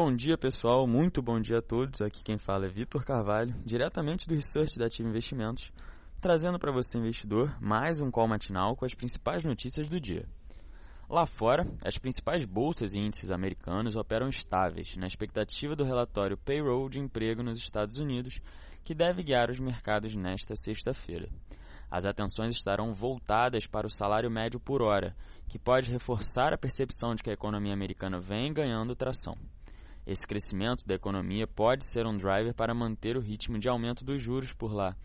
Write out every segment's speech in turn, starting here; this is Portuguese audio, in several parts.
Bom dia, pessoal. Muito bom dia a todos. Aqui quem fala é Vitor Carvalho, diretamente do Research da Ativa Investimentos, trazendo para você, investidor, mais um call matinal com as principais notícias do dia. Lá fora, as principais bolsas e índices americanos operam estáveis, na expectativa do relatório Payroll de emprego nos Estados Unidos, que deve guiar os mercados nesta sexta-feira. As atenções estarão voltadas para o salário médio por hora, que pode reforçar a percepção de que a economia americana vem ganhando tração. Esse crescimento da economia pode ser um driver para manter o ritmo de aumento dos juros por lá,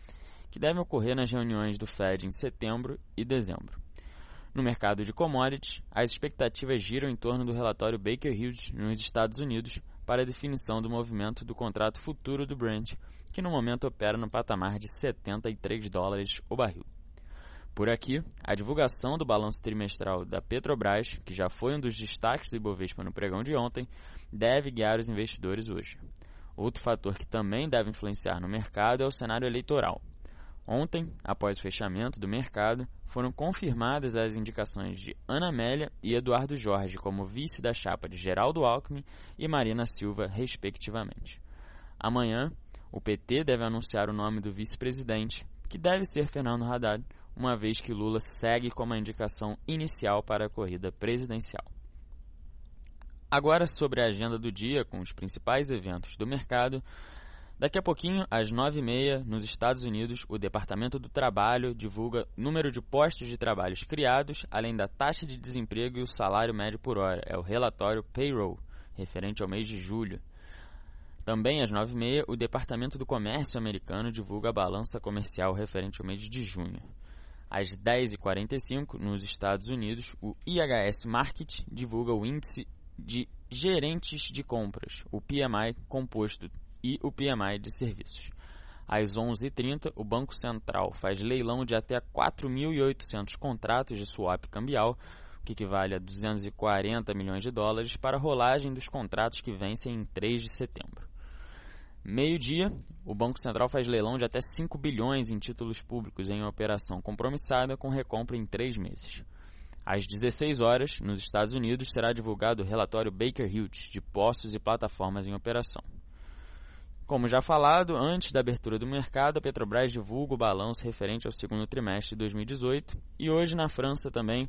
que devem ocorrer nas reuniões do Fed em setembro e dezembro. No mercado de commodities, as expectativas giram em torno do relatório Baker Hughes nos Estados Unidos para a definição do movimento do contrato futuro do Brent, que no momento opera no patamar de 73 dólares o barril. Por aqui, a divulgação do balanço trimestral da Petrobras, que já foi um dos destaques do Ibovespa no pregão de ontem, deve guiar os investidores hoje. Outro fator que também deve influenciar no mercado é o cenário eleitoral. Ontem, após o fechamento do mercado, foram confirmadas as indicações de Ana Amélia e Eduardo Jorge como vice da chapa de Geraldo Alckmin e Marina Silva, respectivamente. Amanhã, o PT deve anunciar o nome do vice-presidente, que deve ser Fernando Haddad, uma vez que Lula segue como a indicação inicial para a corrida presidencial. Agora sobre a agenda do dia com os principais eventos do mercado. Daqui a pouquinho, às 9h30, nos Estados Unidos, o Departamento do Trabalho divulga número de postos de trabalhos criados, além da taxa de desemprego e o salário médio por hora. É o relatório Payroll, referente ao mês de julho. Também às 9h30, o Departamento do Comércio americano divulga a balança comercial referente ao mês de junho. Às 10h45, nos Estados Unidos, o IHS Market divulga o índice de gerentes de compras, o PMI composto e o PMI de serviços. Às 11h30, o Banco Central faz leilão de até 4.800 contratos de swap cambial, que equivale a 240 milhões de dólares, para a rolagem dos contratos que vencem em 3 de setembro. Meio-dia, o Banco Central faz leilão de até 5 bilhões em títulos públicos em operação compromissada com recompra em três meses. Às 16 horas, nos Estados Unidos, será divulgado o relatório Baker Hughes de postos e plataformas em operação. Como já falado, antes da abertura do mercado, a Petrobras divulga o balanço referente ao segundo trimestre de 2018 e hoje na França também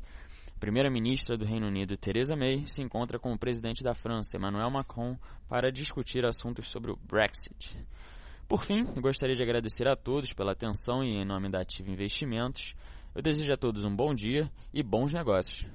Primeira-ministra do Reino Unido, Theresa May, se encontra com o presidente da França, Emmanuel Macron, para discutir assuntos sobre o Brexit. Por fim, gostaria de agradecer a todos pela atenção e em nome da Ativa Investimentos, eu desejo a todos um bom dia e bons negócios.